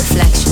reflection.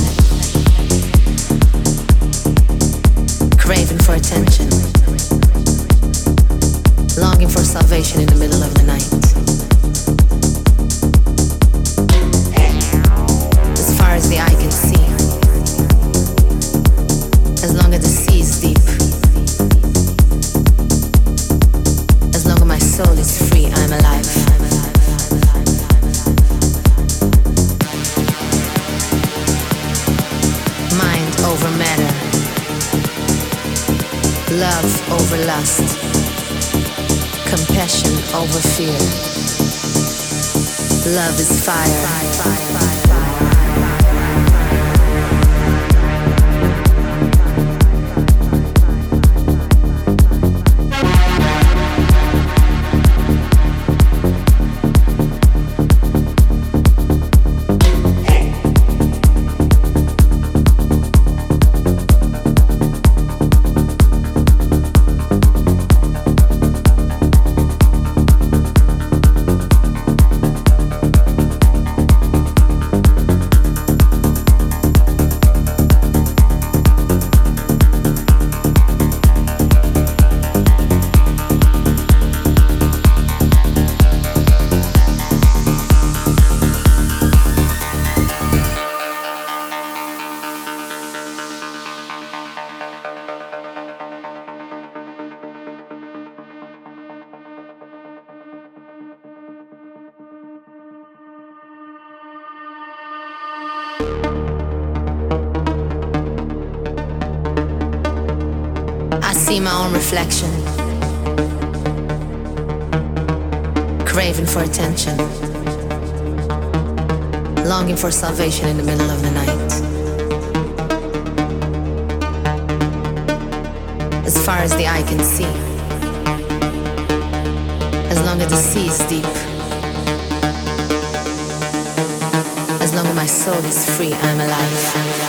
Reflection, craving for attention, longing for salvation in the middle of the night. As far as the eye can see, as long as the sea is deep, as long as my soul is free, I'm alive.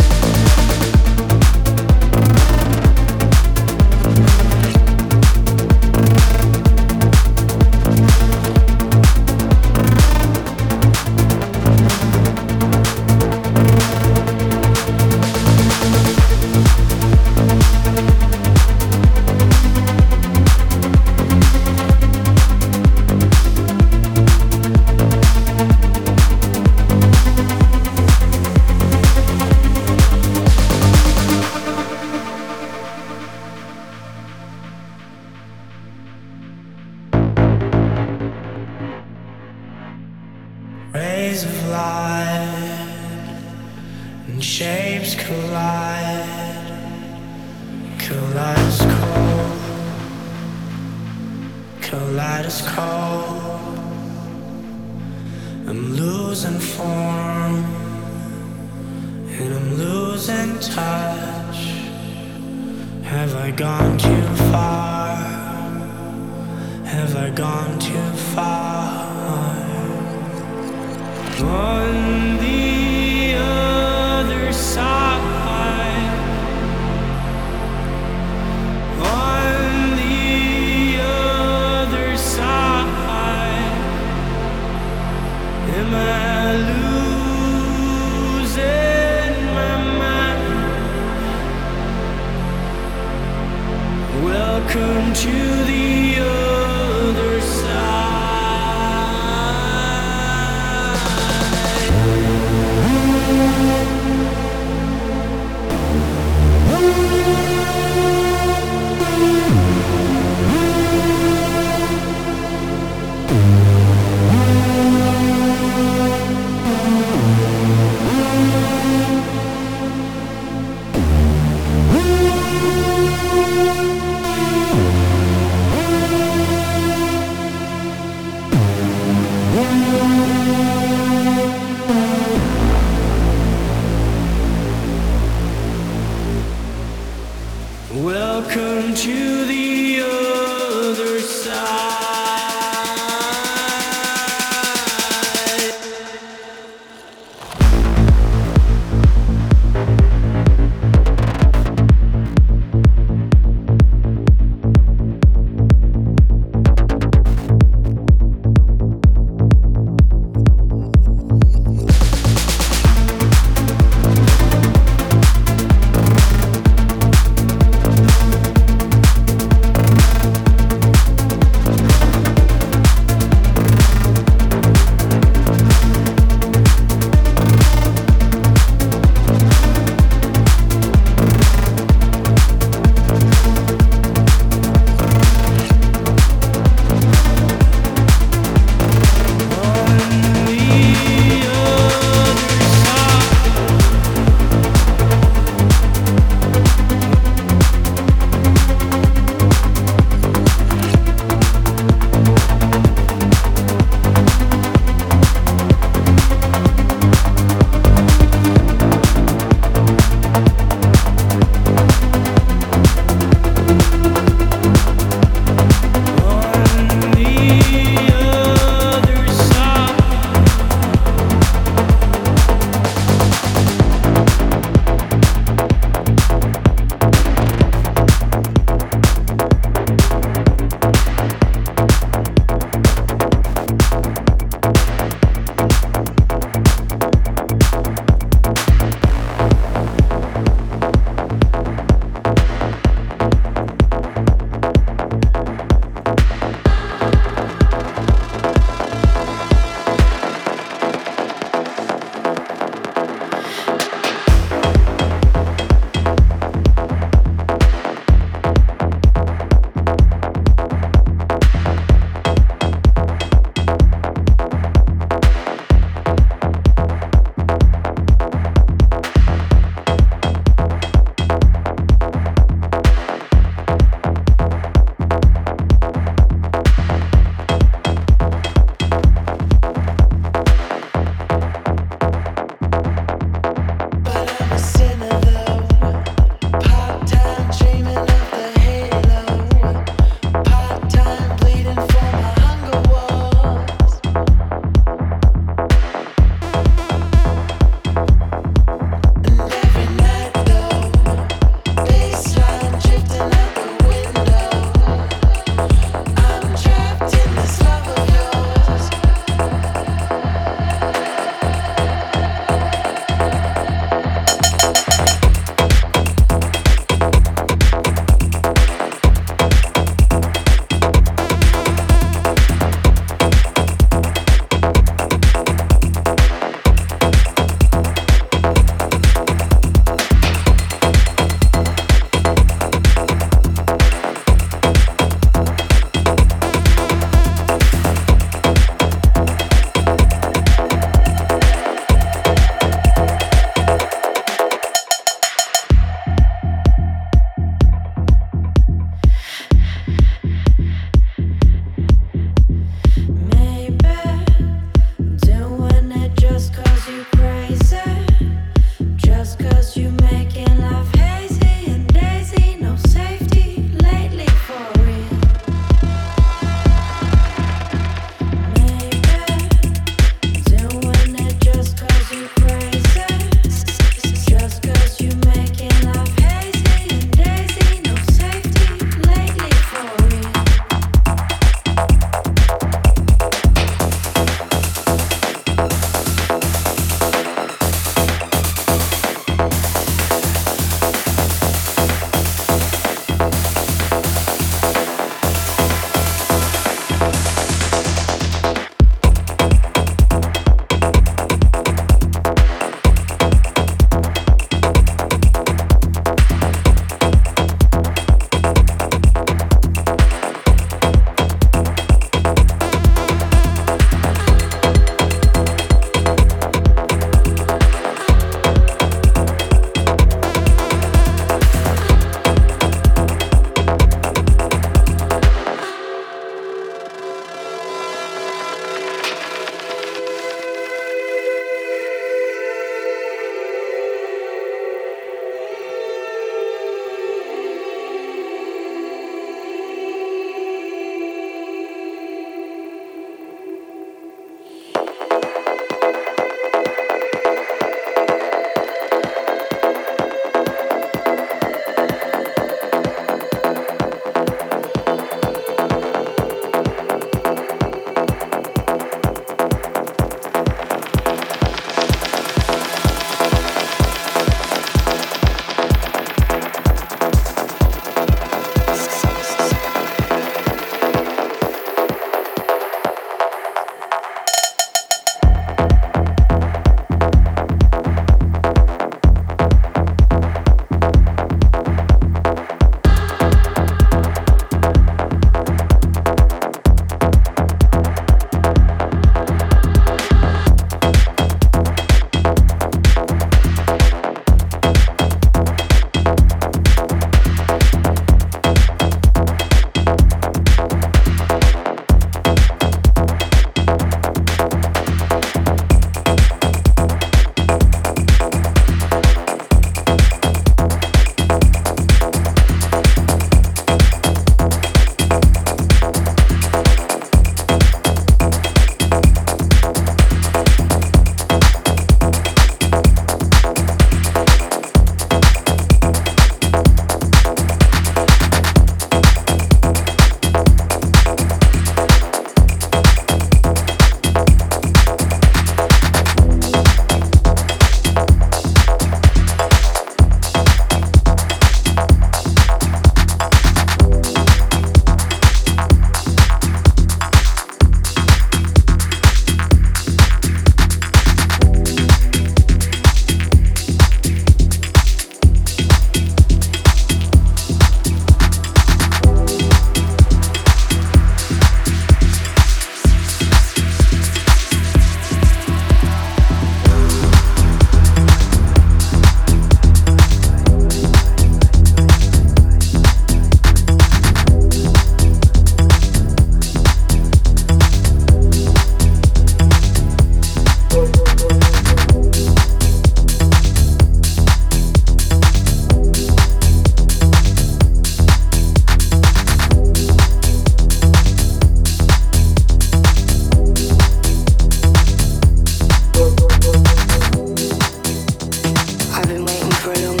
been waiting for a long